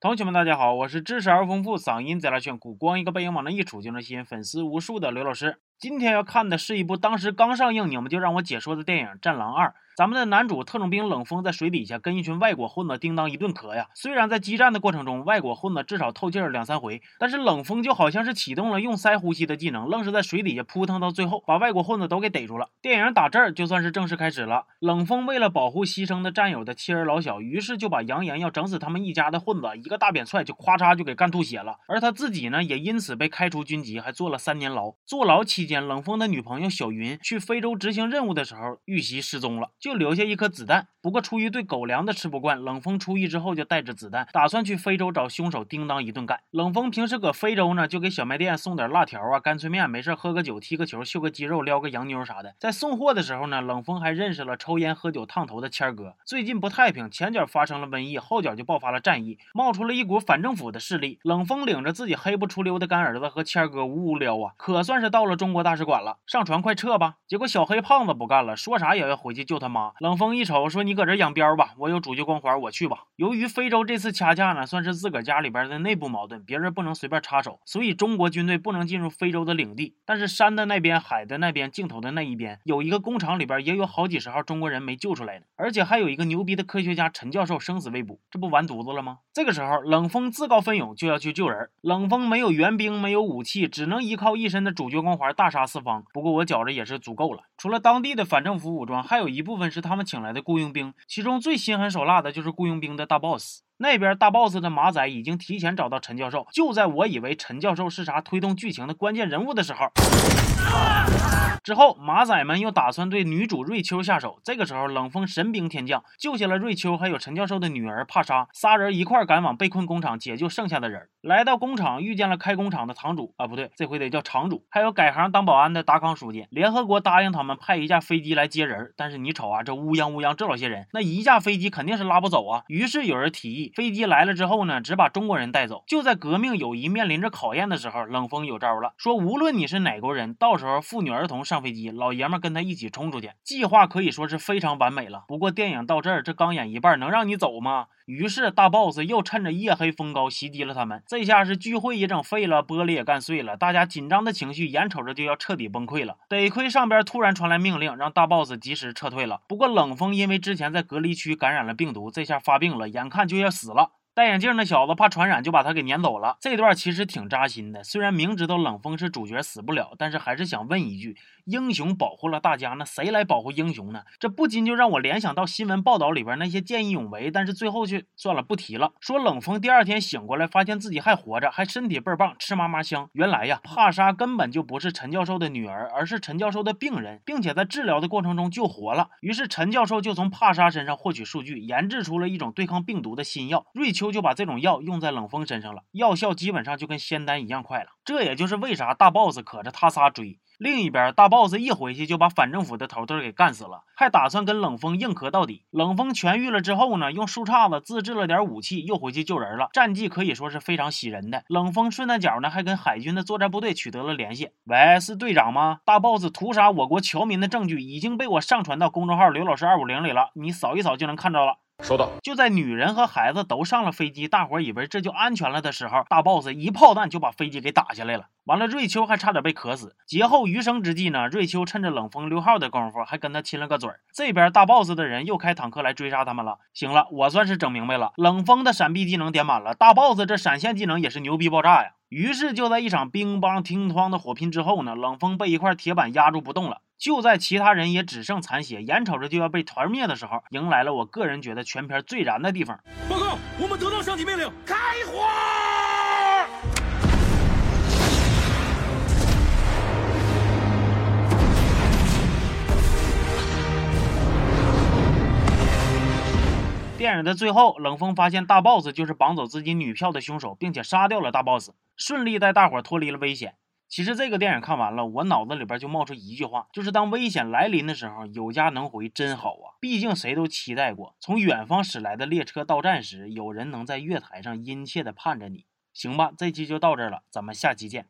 同学们，大家好，我是知识而丰富、嗓音贼拉炫酷、光一个背影往那一杵就能吸引粉丝无数的刘老师。今天要看的是一部当时刚上映，你们就让我解说的电影《战狼二》。咱们的男主特种兵冷锋在水底下跟一群外国混子叮当一顿磕呀。虽然在激战的过程中，外国混子至少透气儿两三回，但是冷锋就好像是启动了用鳃呼吸的技能，愣是在水底下扑腾到最后，把外国混子都给逮住了。电影打这儿就算是正式开始了。冷锋为了保护牺牲的战友的妻儿老小，于是就把扬言要整死他们一家的混子一个大扁踹，就咵嚓就给干吐血了。而他自己呢，也因此被开除军籍，还坐了三年牢。坐牢期间，冷锋的女朋友小云去非洲执行任务的时候遇袭失踪了，就留下一颗子。弹。不过出于对狗粮的吃不惯，冷锋出狱之后就带着子弹，打算去非洲找凶手叮当一顿干。冷锋平时搁非洲呢，就给小卖店送点辣条啊、干脆面，没事喝个酒、踢个球、秀个肌肉、撩个洋妞啥的。在送货的时候呢，冷锋还认识了抽烟喝酒烫头的谦哥。最近不太平，前脚发生了瘟疫，后脚就爆发了战役，冒出了一股反政府的势力。冷锋领着自己黑不出溜的干儿子和谦哥呜呜撩啊，可算是到了中国大使馆了。上船快撤吧！结果小黑胖子不干了，说啥也要回去救他妈。冷锋一瞅说：“你。”搁这养膘吧，我有主角光环，我去吧。由于非洲这次掐架呢，算是自个家里边的内部矛盾，别人不能随便插手，所以中国军队不能进入非洲的领地。但是山的那边、海的那边、镜头的那一边，有一个工厂里边也有好几十号中国人没救出来呢，而且还有一个牛逼的科学家陈教授生死未卜，这不完犊子了吗？这个时候，冷锋自告奋勇就要去救人。冷锋没有援兵，没有武器，只能依靠一身的主角光环大杀四方。不过我觉着也是足够了。除了当地的反政府武装，还有一部分是他们请来的雇佣兵，其中最心狠手辣的就是雇佣兵的大 boss。那边大 boss 的马仔已经提前找到陈教授，就在我以为陈教授是啥推动剧情的关键人物的时候。之后，马仔们又打算对女主瑞秋下手。这个时候，冷锋神兵天降，救下了瑞秋，还有陈教授的女儿帕莎。仨人一块赶往被困工厂解救剩下的人。来到工厂，遇见了开工厂的堂主啊，不对，这回得叫厂主，还有改行当保安的达康书记。联合国答应他们派一架飞机来接人，但是你瞅啊，这乌泱乌泱这老些人，那一架飞机肯定是拉不走啊。于是有人提议，飞机来了之后呢，只把中国人带走。就在革命友谊面临着考验的时候，冷锋有招了，说无论你是哪国人，到时候妇女儿童上飞机，老爷们跟他一起冲出去。计划可以说是非常完美了。不过电影到这儿，这刚演一半，能让你走吗？于是大 boss 又趁着夜黑风高袭击了他们。这这下是聚会也整废了，玻璃也干碎了，大家紧张的情绪眼瞅着就要彻底崩溃了。得亏上边突然传来命令，让大 boss 及时撤退了。不过冷风因为之前在隔离区感染了病毒，这下发病了，眼看就要死了。戴眼镜那小子怕传染，就把他给撵走了。这段其实挺扎心的。虽然明知道冷锋是主角死不了，但是还是想问一句：英雄保护了大家，那谁来保护英雄呢？这不禁就让我联想到新闻报道里边那些见义勇为，但是最后却算了，不提了。说冷锋第二天醒过来，发现自己还活着，还身体倍儿棒，吃嘛嘛香。原来呀，帕莎根本就不是陈教授的女儿，而是陈教授的病人，并且在治疗的过程中救活了。于是陈教授就从帕莎身上获取数据，研制出了一种对抗病毒的新药。瑞秋就把这种药用在冷锋身上了，药效基本上就跟仙丹一样快了。这也就是为啥大 boss 可着他仨追。另一边，大 boss 一回去就把反政府的头头给干死了，还打算跟冷锋硬磕到底。冷锋痊愈了之后呢，用树杈子自制了点武器，又回去救人了。战绩可以说是非常喜人的。冷锋顺带脚呢，还跟海军的作战部队取得了联系。喂，是队长吗？大 boss 屠杀我国侨民的证据已经被我上传到公众号刘老师二五零里了，你扫一扫就能看着了。收到。就在女人和孩子都上了飞机，大伙儿以为这就安全了的时候，大 boss 一炮弹就把飞机给打下来了。完了，瑞秋还差点被渴死。劫后余生之际呢，瑞秋趁着冷风溜号的功夫，还跟他亲了个嘴儿。这边大 boss 的人又开坦克来追杀他们了。行了，我算是整明白了，冷风的闪避技能点满了，大 boss 这闪现技能也是牛逼爆炸呀。于是就在一场乒乓乒乓的火拼之后呢，冷锋被一块铁板压住不动了。就在其他人也只剩残血，眼瞅着就要被团灭的时候，迎来了我个人觉得全片最燃的地方。报告，我们得到上级命令，开火！电影的最后，冷风发现大 boss 就是绑走自己女票的凶手，并且杀掉了大 boss，顺利带大伙脱离了危险。其实这个电影看完了，我脑子里边就冒出一句话，就是当危险来临的时候，有家能回真好啊！毕竟谁都期待过，从远方驶来的列车到站时，有人能在月台上殷切的盼着你。行吧，这期就到这儿了，咱们下期见。